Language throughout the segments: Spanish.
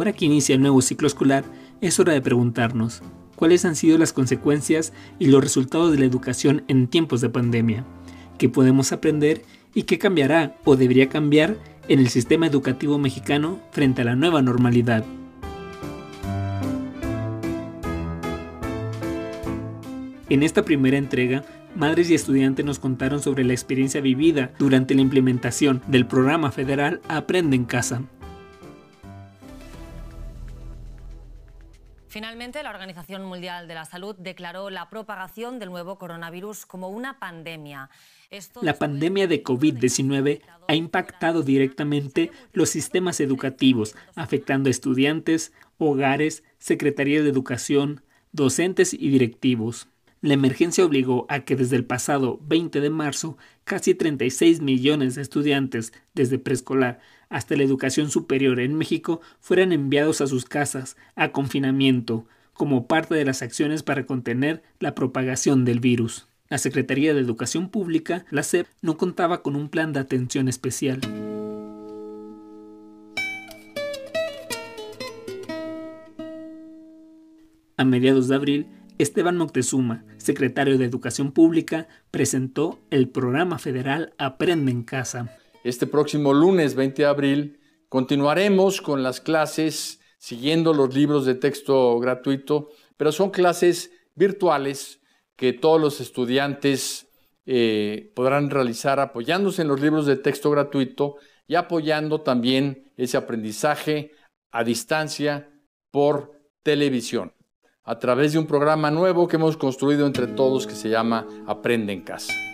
Ahora que inicia el nuevo ciclo escolar, es hora de preguntarnos, ¿cuáles han sido las consecuencias y los resultados de la educación en tiempos de pandemia? ¿Qué podemos aprender y qué cambiará o debería cambiar en el sistema educativo mexicano frente a la nueva normalidad? En esta primera entrega, madres y estudiantes nos contaron sobre la experiencia vivida durante la implementación del programa federal Aprende en Casa. Finalmente, la Organización Mundial de la Salud declaró la propagación del nuevo coronavirus como una pandemia. la pandemia de COVID-19 ha impactado directamente los sistemas educativos, afectando a estudiantes, hogares, secretarías de educación, docentes y directivos. La emergencia obligó a que desde el pasado 20 de marzo casi 36 millones de estudiantes, desde preescolar hasta la educación superior en México, fueran enviados a sus casas a confinamiento como parte de las acciones para contener la propagación del virus. La Secretaría de Educación Pública, la SEP, no contaba con un plan de atención especial. A mediados de abril, Esteban Moctezuma, secretario de Educación Pública, presentó el programa federal Aprende en Casa. Este próximo lunes 20 de abril continuaremos con las clases siguiendo los libros de texto gratuito, pero son clases virtuales que todos los estudiantes eh, podrán realizar apoyándose en los libros de texto gratuito y apoyando también ese aprendizaje a distancia por televisión a través de un programa nuevo que hemos construido entre todos que se llama Aprende en Casa.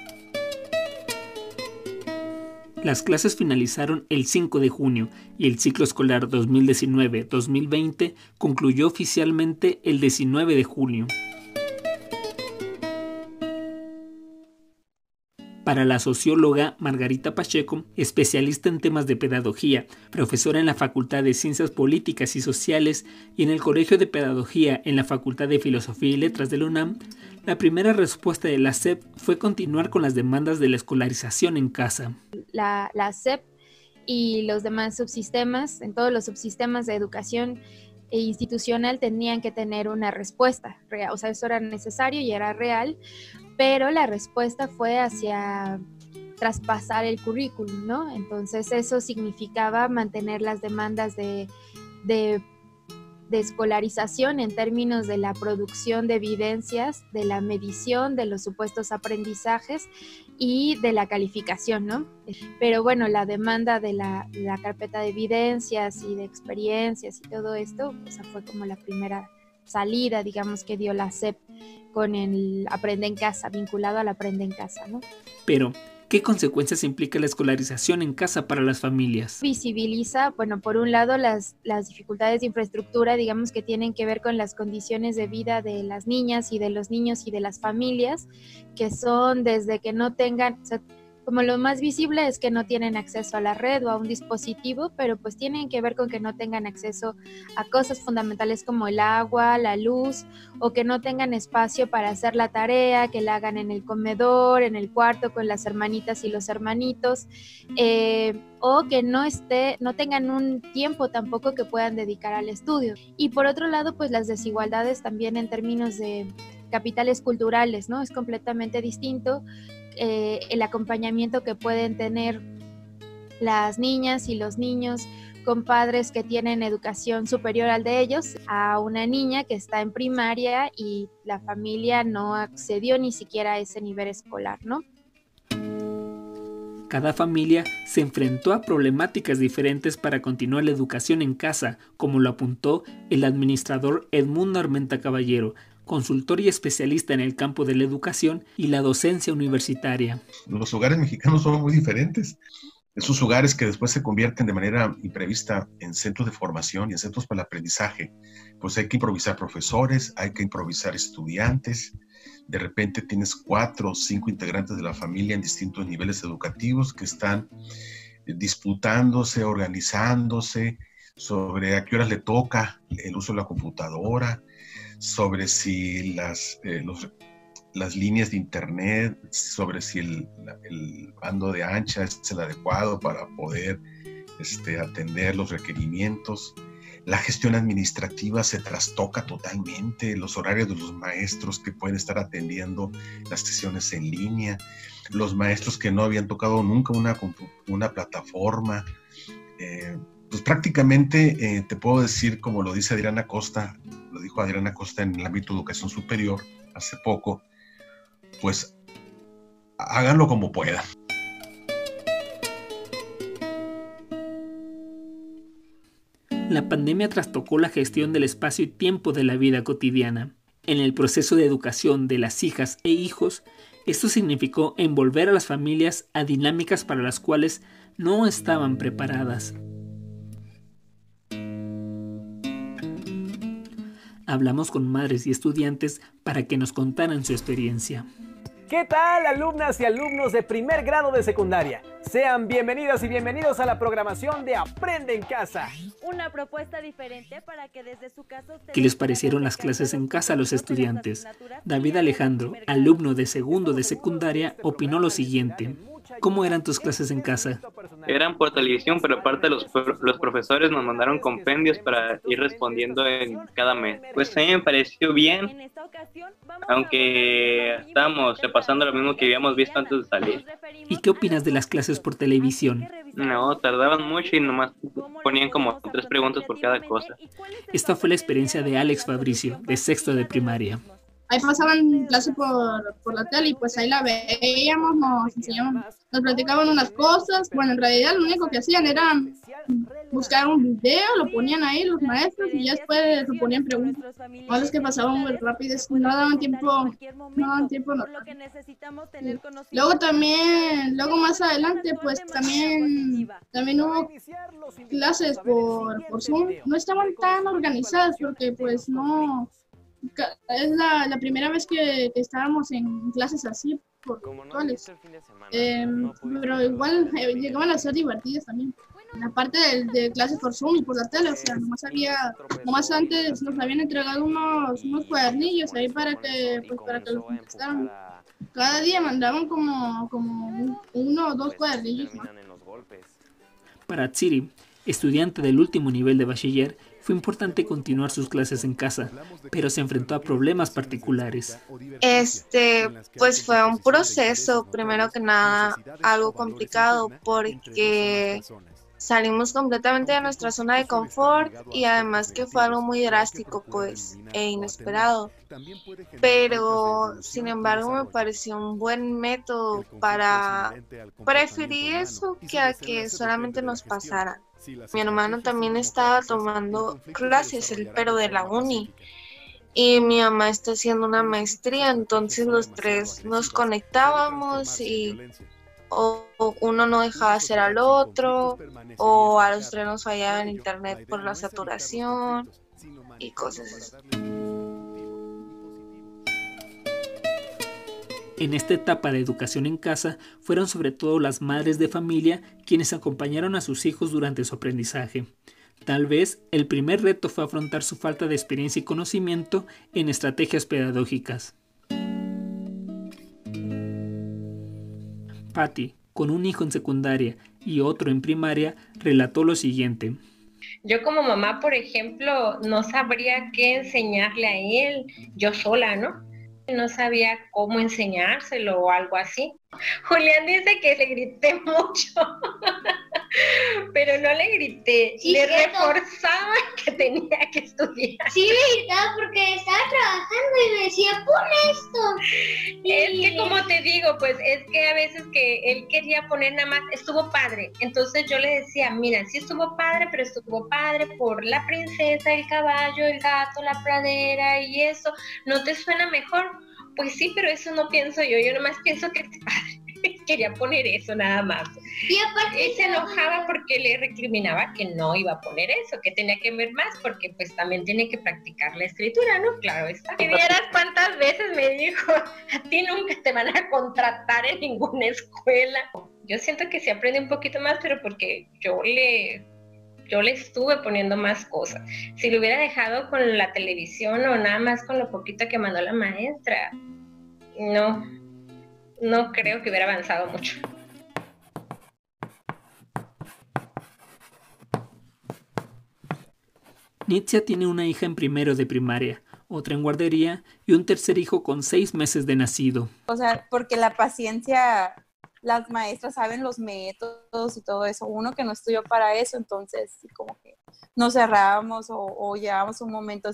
Las clases finalizaron el 5 de junio y el ciclo escolar 2019-2020 concluyó oficialmente el 19 de junio. Para la socióloga Margarita Pacheco, especialista en temas de pedagogía, profesora en la Facultad de Ciencias Políticas y Sociales y en el Colegio de Pedagogía en la Facultad de Filosofía y Letras de la UNAM, la primera respuesta de la SEP fue continuar con las demandas de la escolarización en casa. La, la SEP y los demás subsistemas, en todos los subsistemas de educación e institucional tenían que tener una respuesta, o sea, eso era necesario y era real, pero la respuesta fue hacia traspasar el currículum, ¿no? Entonces eso significaba mantener las demandas de, de, escolarización en términos de la producción de evidencias, de la medición de los supuestos aprendizajes y de la calificación, ¿no? Pero bueno, la demanda de la, la carpeta de evidencias y de experiencias y todo esto, esa fue como la primera salida, digamos, que dio la SEP con el Aprende en Casa, vinculado al Aprende en Casa, ¿no? Pero, ¿qué consecuencias implica la escolarización en casa para las familias? Visibiliza, bueno, por un lado las, las dificultades de infraestructura, digamos, que tienen que ver con las condiciones de vida de las niñas y de los niños y de las familias, que son desde que no tengan, como lo más visible es que no tienen acceso a la red o a un dispositivo, pero pues tienen que ver con que no tengan acceso a cosas fundamentales como el agua, la luz, o que no tengan espacio para hacer la tarea, que la hagan en el comedor, en el cuarto con las hermanitas y los hermanitos, eh, o que no esté, no tengan un tiempo tampoco que puedan dedicar al estudio. Y por otro lado, pues las desigualdades también en términos de capitales culturales, ¿no? Es completamente distinto eh, el acompañamiento que pueden tener las niñas y los niños con padres que tienen educación superior al de ellos a una niña que está en primaria y la familia no accedió ni siquiera a ese nivel escolar, ¿no? Cada familia se enfrentó a problemáticas diferentes para continuar la educación en casa, como lo apuntó el administrador Edmundo Armenta Caballero, consultor y especialista en el campo de la educación y la docencia universitaria. Los hogares mexicanos son muy diferentes. Esos hogares que después se convierten de manera imprevista en centros de formación y en centros para el aprendizaje, pues hay que improvisar profesores, hay que improvisar estudiantes. De repente tienes cuatro o cinco integrantes de la familia en distintos niveles educativos que están disputándose, organizándose sobre a qué horas le toca el uso de la computadora, sobre si las, eh, las líneas de internet, sobre si el, bando de ancha es el adecuado para poder este, atender los requerimientos. la gestión administrativa se trastoca totalmente, los horarios de los maestros que pueden estar atendiendo las sesiones en línea, los maestros que no habían tocado nunca una, una plataforma. Eh, pues prácticamente eh, te puedo decir, como lo dice Adriana Costa, lo dijo Adriana Costa en el ámbito de educación superior hace poco, pues háganlo como puedan. La pandemia trastocó la gestión del espacio y tiempo de la vida cotidiana. En el proceso de educación de las hijas e hijos, esto significó envolver a las familias a dinámicas para las cuales no estaban preparadas. Hablamos con madres y estudiantes para que nos contaran su experiencia. ¿Qué tal, alumnas y alumnos de primer grado de secundaria? Sean bienvenidas y bienvenidos a la programación de Aprende en Casa. Una propuesta diferente para que desde su casa... ¿Qué les parecieron las clases en casa a los estudiantes? David Alejandro, alumno de segundo de secundaria, opinó lo siguiente. ¿Cómo eran tus clases en casa? Eran por televisión, pero aparte los, los profesores nos mandaron compendios para ir respondiendo en cada mes. Pues a mí me pareció bien, aunque estábamos repasando lo mismo que habíamos visto antes de salir. ¿Y qué opinas de las clases por televisión? No, tardaban mucho y nomás ponían como tres preguntas por cada cosa. Esta fue la experiencia de Alex Fabricio, de sexto de primaria ahí pasaban clase por, por la tele y pues ahí la veíamos, nos enseñaban, nos platicaban unas cosas. Bueno, en realidad lo único que hacían era buscar un video, lo ponían ahí los maestros y ya después lo ponían preguntas. O los que pasaban muy rápido, no daban tiempo, no daban tiempo. No. Luego también, luego más adelante, pues también, también hubo clases por, por Zoom. No estaban tan organizadas porque pues no es la, la primera vez que, estábamos en clases así, por virtuales. Em, pero igual eh, llegaban a ser divertidas también. Aparte de, de, clases por Zoom y por la tele, o sea, nomás había, nomás antes nos habían entregado unos, unos cuadernillos ahí para que, pues, para que los contestaran. Cada día mandaban como, como uno o dos cuadernillos. Para Tsiri, estudiante del último nivel de bachiller, fue importante continuar sus clases en casa, pero se enfrentó a problemas particulares. Este, pues fue un proceso, primero que nada, algo complicado porque salimos completamente de nuestra zona de confort y además que fue algo muy drástico pues e inesperado pero sin embargo me pareció un buen método para preferir eso que a que solamente nos pasara mi hermano también estaba tomando clases, pero de la uni. Y mi mamá está haciendo una maestría, entonces los tres nos conectábamos y o, uno no dejaba hacer al otro, o a los tres nos fallaba el internet por la saturación y cosas así. En esta etapa de educación en casa fueron sobre todo las madres de familia quienes acompañaron a sus hijos durante su aprendizaje. Tal vez el primer reto fue afrontar su falta de experiencia y conocimiento en estrategias pedagógicas. Patty, con un hijo en secundaria y otro en primaria, relató lo siguiente. Yo como mamá, por ejemplo, no sabría qué enseñarle a él yo sola, ¿no? no sabía cómo enseñárselo o algo así. Julián dice que le grité mucho, pero no le grité, le reforzaba que tenía que estudiar. Sí, le gritaba porque estaba trabajando y me decía, pon esto. Es que como te digo, pues es que a veces que él quería poner nada más, estuvo padre. Entonces yo le decía, mira, sí estuvo padre, pero estuvo padre por la princesa, el caballo, el gato, la pradera y eso. ¿No te suena mejor? Pues sí, pero eso no pienso yo, yo nomás pienso que quería poner eso nada más. Y aparte se enojaba porque le recriminaba que no iba a poner eso, que tenía que ver más, porque pues también tiene que practicar la escritura, ¿no? Claro está. Y vieras cuántas veces me dijo, a ti nunca te van a contratar en ninguna escuela. Yo siento que se aprende un poquito más, pero porque yo le yo le estuve poniendo más cosas. Si lo hubiera dejado con la televisión o nada más con lo poquito que mandó la maestra, no, no creo que hubiera avanzado mucho. Nitzia tiene una hija en primero de primaria, otra en guardería y un tercer hijo con seis meses de nacido. O sea, porque la paciencia, las maestras saben los métodos y todo eso. Uno que no estudió para eso, entonces como que nos cerrábamos o, o llevábamos un momento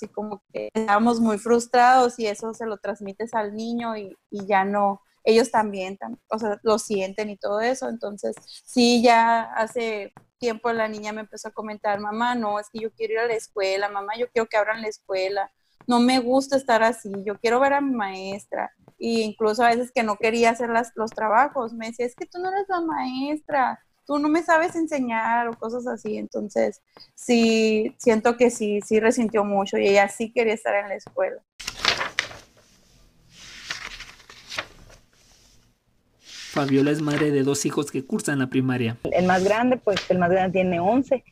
así como que estábamos muy frustrados y eso se lo transmites al niño y, ya no, ellos también, o sea, lo sienten y todo eso. Entonces, sí, ya hace tiempo la niña me empezó a comentar, mamá, no, es que yo quiero ir a la escuela, mamá, yo quiero que abran la escuela, no me gusta estar así, yo quiero ver a mi maestra. Y incluso a veces que no quería hacer las, los trabajos, me decía, es que tú no eres la maestra, tú no me sabes enseñar o cosas así. Entonces, sí, siento que sí, sí resintió mucho y ella sí quería estar en la escuela. Fabiola es madre de dos hijos que cursan la primaria. El más grande, pues el más grande tiene 11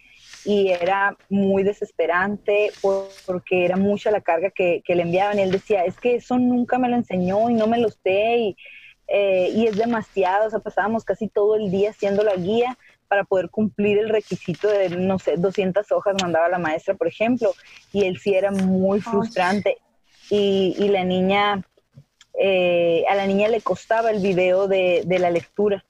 y era muy desesperante porque era mucha la carga que, le enviaban. Y él decía, es que eso nunca me lo enseñó y no me lo sé y, eh, y es demasiado. O sea, pasábamos casi todo el día haciendo la guía para poder cumplir el requisito de, no sé, 200 hojas mandaba la maestra, por ejemplo, y él sí era muy frustrante. Y, y la niña eh, a la niña le costaba el video de, la lectura,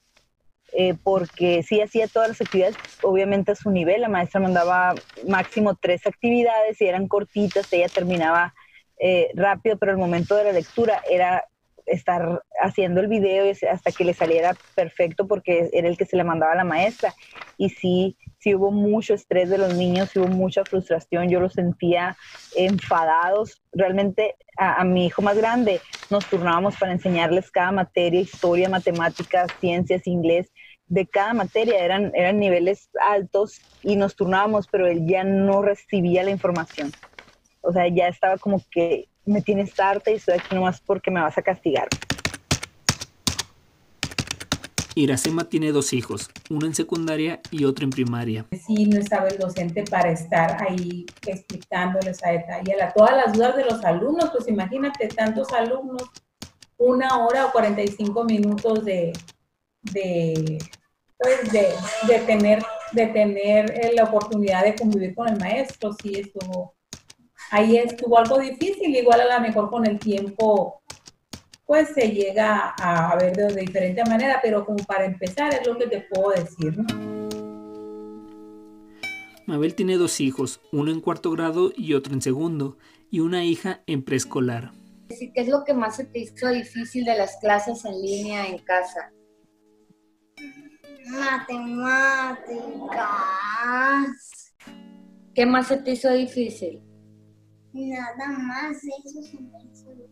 eh, porque sí hacía todas las actividades, obviamente a su nivel, la maestra mandaba máximo tres actividades y eran cortitas, ella terminaba eh, rápido, pero el momento de la lectura era estar haciendo el video hasta que le saliera perfecto porque era el que se le mandaba a la maestra. Y sí, sí hubo mucho estrés de los niños, hubo mucha frustración, yo los sentía enfadados. Realmente a, mi hijo más grande nos turnábamos para enseñarles cada materia, historia, matemáticas, ciencias, inglés. De cada materia eran, eran niveles altos y nos turnábamos, pero él ya no recibía la información. O sea, ya estaba como que me tienes harta y estoy aquí nomás porque me vas a castigar. Iracema tiene dos hijos, uno en secundaria y otro en primaria. Sí, no estaba el docente para estar ahí explicándoles a detalle a todas las dudas de los alumnos, pues imagínate tantos alumnos, una hora o 45 minutos de, de, pues de, de tener, de tener eh, la oportunidad de convivir con el maestro, sí estuvo ahí estuvo algo difícil, igual a lo mejor con el tiempo pues se llega a ver de diferente manera, pero como para empezar es lo que te puedo decir. Mabel tiene dos hijos, uno en cuarto grado y otro en segundo, y una hija en preescolar. ¿Qué es lo que más se te hizo difícil de las clases en línea en casa? Matemáticas. ¿Qué más se te hizo difícil? Nada más, eso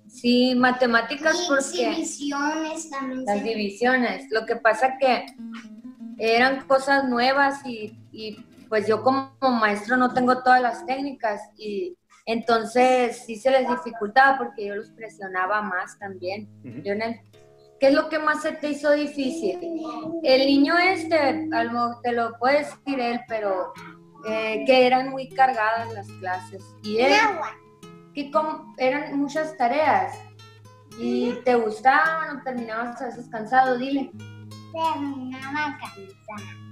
Sí, matemáticas y porque... divisiones también. Las divisiones. Lo que pasa que eran cosas nuevas y, y, pues yo como maestro no tengo todas las técnicas y entonces sí se les dificultaba porque yo los presionaba más también. ¿Qué es lo que más se te hizo difícil? El niño este, algo te lo puede decir él, pero eh, que eran muy cargadas las clases. Y él, que eran muchas tareas. ¿Y te gustaban o terminabas a veces cansado? Dile. Terminaba cansado.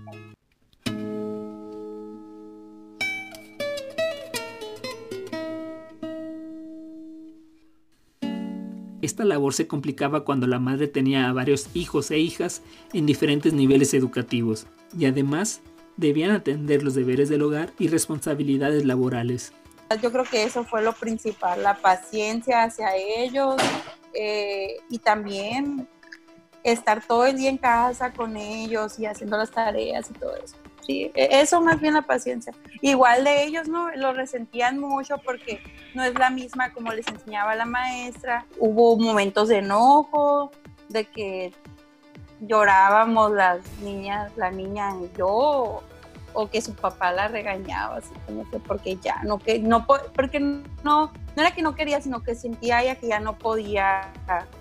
Esta labor se complicaba cuando la madre tenía a varios hijos e hijas en diferentes niveles educativos y además debían atender los deberes del hogar y responsabilidades laborales. Yo creo que eso fue lo principal, la paciencia hacia ellos eh, y también estar todo el día en casa con ellos y haciendo las tareas y todo eso. Sí, e, eso más bien la paciencia. Igual de ellos, ¿no? Lo resentían mucho porque no es la misma como les enseñaba la maestra. Hubo momentos de enojo, de que llorábamos las niñas, la niña y yo, o que su papá la regañaba, así como que porque ya no, que no, porque no, no era que no quería, sino que sentía ella que ya no podía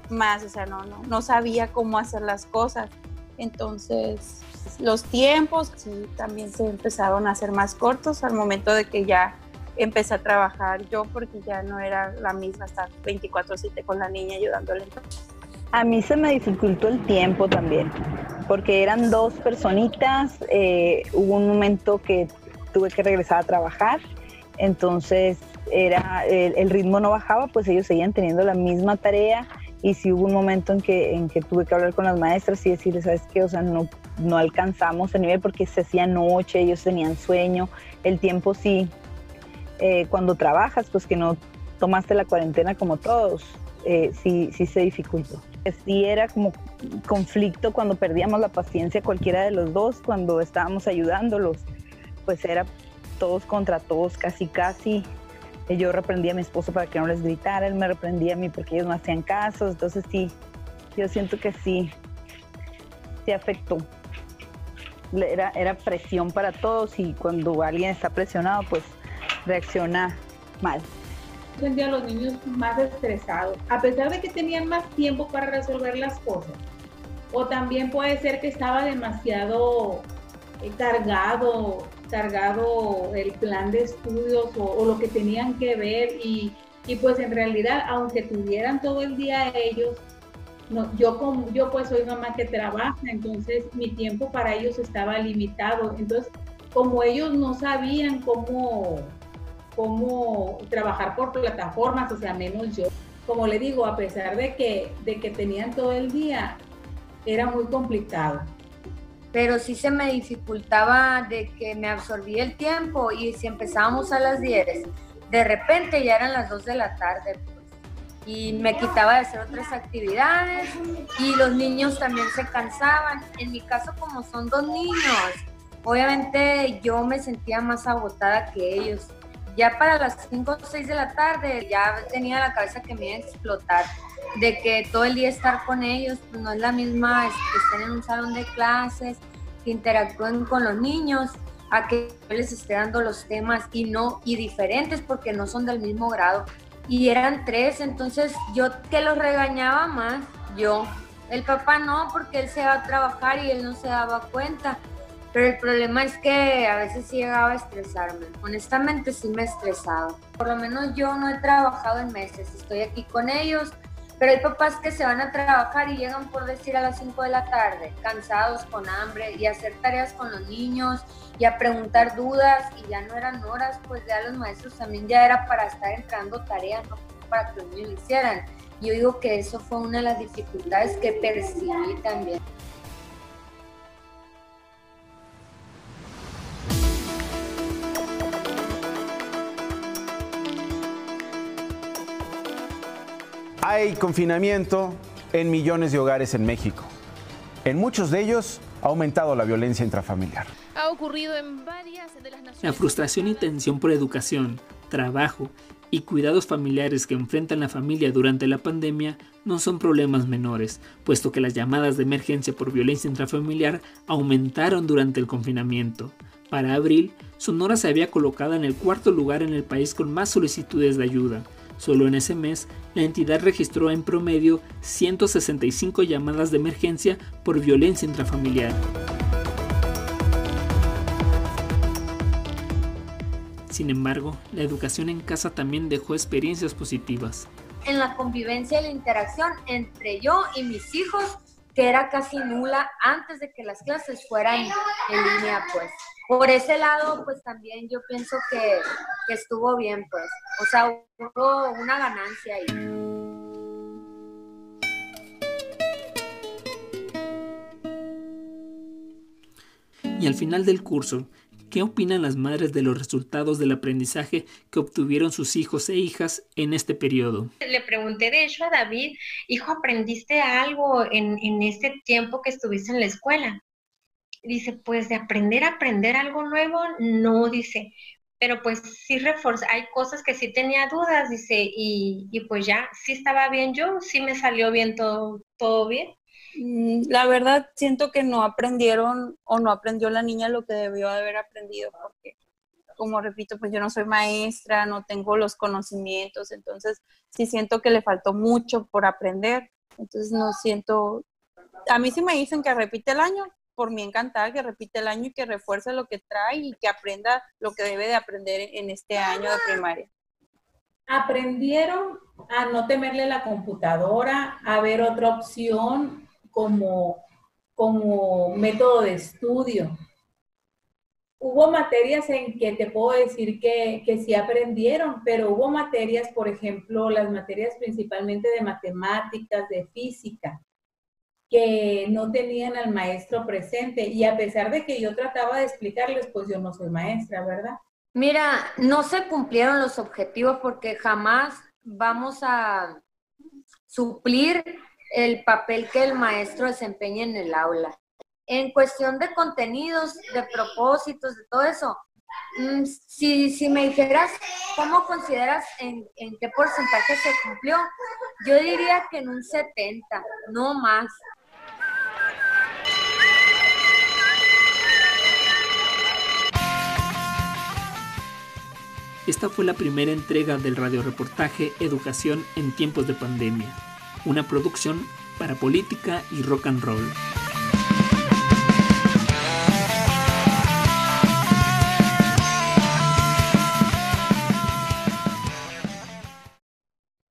más, o sea, no, no, no sabía cómo hacer las cosas. Entonces, los tiempos sí también se empezaron a hacer más cortos al momento de que ya empecé a trabajar yo, porque ya no era la misma estar 24/7 con la niña ayudándole. A mí se me dificultó el tiempo también, porque eran dos personitas. Eh, hubo un momento que tuve que regresar a trabajar, entonces era el, ritmo no bajaba, pues ellos seguían teniendo la misma tarea y si hubo un momento en que, en que tuve que hablar con las maestras y decirles, ¿sabes qué? O sea, no, no alcanzamos el nivel porque se hacía noche, ellos tenían sueño, el tiempo sí, eh, cuando trabajas, pues que no tomaste la cuarentena como todos, eh, sí, sí se dificultó. Sí era como conflicto cuando perdíamos la paciencia cualquiera de los dos, cuando estábamos ayudándolos, pues era todos contra todos, casi casi. Yo reprendía a mi esposo para que no les gritara, él me reprendía a mí porque ellos no hacían caso, entonces sí, yo siento que sí, sí afectó. Era, era presión para todos y cuando alguien está presionado, pues reacciona mal sentía a los niños más estresados, a pesar de que tenían más tiempo para resolver las cosas. O también puede ser que estaba demasiado eh, cargado, cargado el plan de estudios o, lo que tenían que ver y, y, pues en realidad, aunque tuvieran todo el día ellos, yo, como, yo pues soy mamá que trabaja, entonces mi tiempo para ellos estaba limitado. Entonces, como ellos no sabían cómo cómo trabajar por plataformas, o sea, menos yo. Como le digo, a pesar de que, de que tenían todo el día, era muy complicado. Pero sí se me dificultaba de que me absorbía el tiempo y si empezábamos a las 10, de repente ya eran las 2 de la tarde pues, y me quitaba de hacer otras actividades y los niños también se cansaban. En mi caso, como son dos niños, obviamente yo me sentía más agotada que ellos ya para las 5 o 6 de la tarde ya tenía la cabeza que me iba a explotar, de que todo el día estar con ellos, pues no es la misma que estén en un salón de clases, que interactúen con los niños, a que les esté dando los temas y no, y diferentes porque no son del mismo grado. Y eran tres, entonces yo que los regañaba más, yo. El papá no, porque él se va a trabajar y él no se daba cuenta. Pero el problema es que a veces sí llegaba a estresarme. Honestamente sí me he estresado. Por lo menos yo no he trabajado en meses. Estoy aquí con ellos. Pero hay papás que se van a trabajar y llegan por decir a las 5 de la tarde, cansados, con hambre, y hacer tareas con los niños y a preguntar dudas. Y ya no eran horas, pues ya los maestros también ya era para estar entrando tareas, no para que los niños lo hicieran. Yo digo que eso fue una de las dificultades que percibí también. Hay confinamiento en millones de hogares en México. En muchos de ellos ha aumentado la violencia intrafamiliar. Ha ocurrido en varias de las naciones. La frustración y tensión por educación, trabajo y cuidados familiares que enfrentan la familia durante la pandemia no son problemas menores, puesto que las llamadas de emergencia por violencia intrafamiliar aumentaron durante el confinamiento. Para abril, Sonora se había colocado en el cuarto lugar en el país con más solicitudes de ayuda, Solo en ese mes, la entidad registró en promedio 165 llamadas de emergencia por violencia intrafamiliar. Sin embargo, la educación en casa también dejó experiencias positivas. En la convivencia y la interacción entre yo y mis hijos, que era casi nula antes de que las clases fueran en línea, pues por ese lado, pues también yo pienso que, estuvo bien, pues. O sea, hubo una ganancia ahí. Y al final del curso, ¿qué opinan las madres de los resultados del aprendizaje que obtuvieron sus hijos e hijas en este periodo? Le pregunté de hecho a David, hijo, ¿aprendiste algo en, en este tiempo que estuviste en la escuela? Dice, pues de aprender a aprender algo nuevo, no, dice, pero pues sí reforza, hay cosas que sí tenía dudas, dice, y, pues ya, sí estaba bien yo, sí me salió bien todo, todo bien. Mm, la verdad, siento que no aprendieron o no aprendió la niña lo que debió de haber aprendido, porque, como repito, pues yo no soy maestra, no tengo los conocimientos, entonces sí siento que le faltó mucho por aprender, entonces no siento, a mí sí me dicen que repite el año, por mí encantada que repite el año y que refuerce lo que trae y que aprenda lo que debe de aprender en este año de primaria. Aprendieron a no temerle la computadora, a ver otra opción como, como método de estudio. hubo materias en que te puedo decir que, que sí aprendieron, pero hubo materias, por ejemplo, las materias principalmente de matemáticas, de física, que no tenían al maestro presente. Y a pesar de que yo trataba de explicarles, pues yo no soy maestra, ¿verdad? Mira, no se cumplieron los objetivos porque jamás vamos a suplir el papel que el maestro desempeña en el aula. En cuestión de contenidos, de propósitos, de todo eso, mm, si, si me dijeras cómo consideras en, en qué porcentaje se cumplió, yo diría que en un 70, no más. Esta fue la primera entrega del radioreportaje Educación en tiempos de pandemia, una producción para política y rock and roll.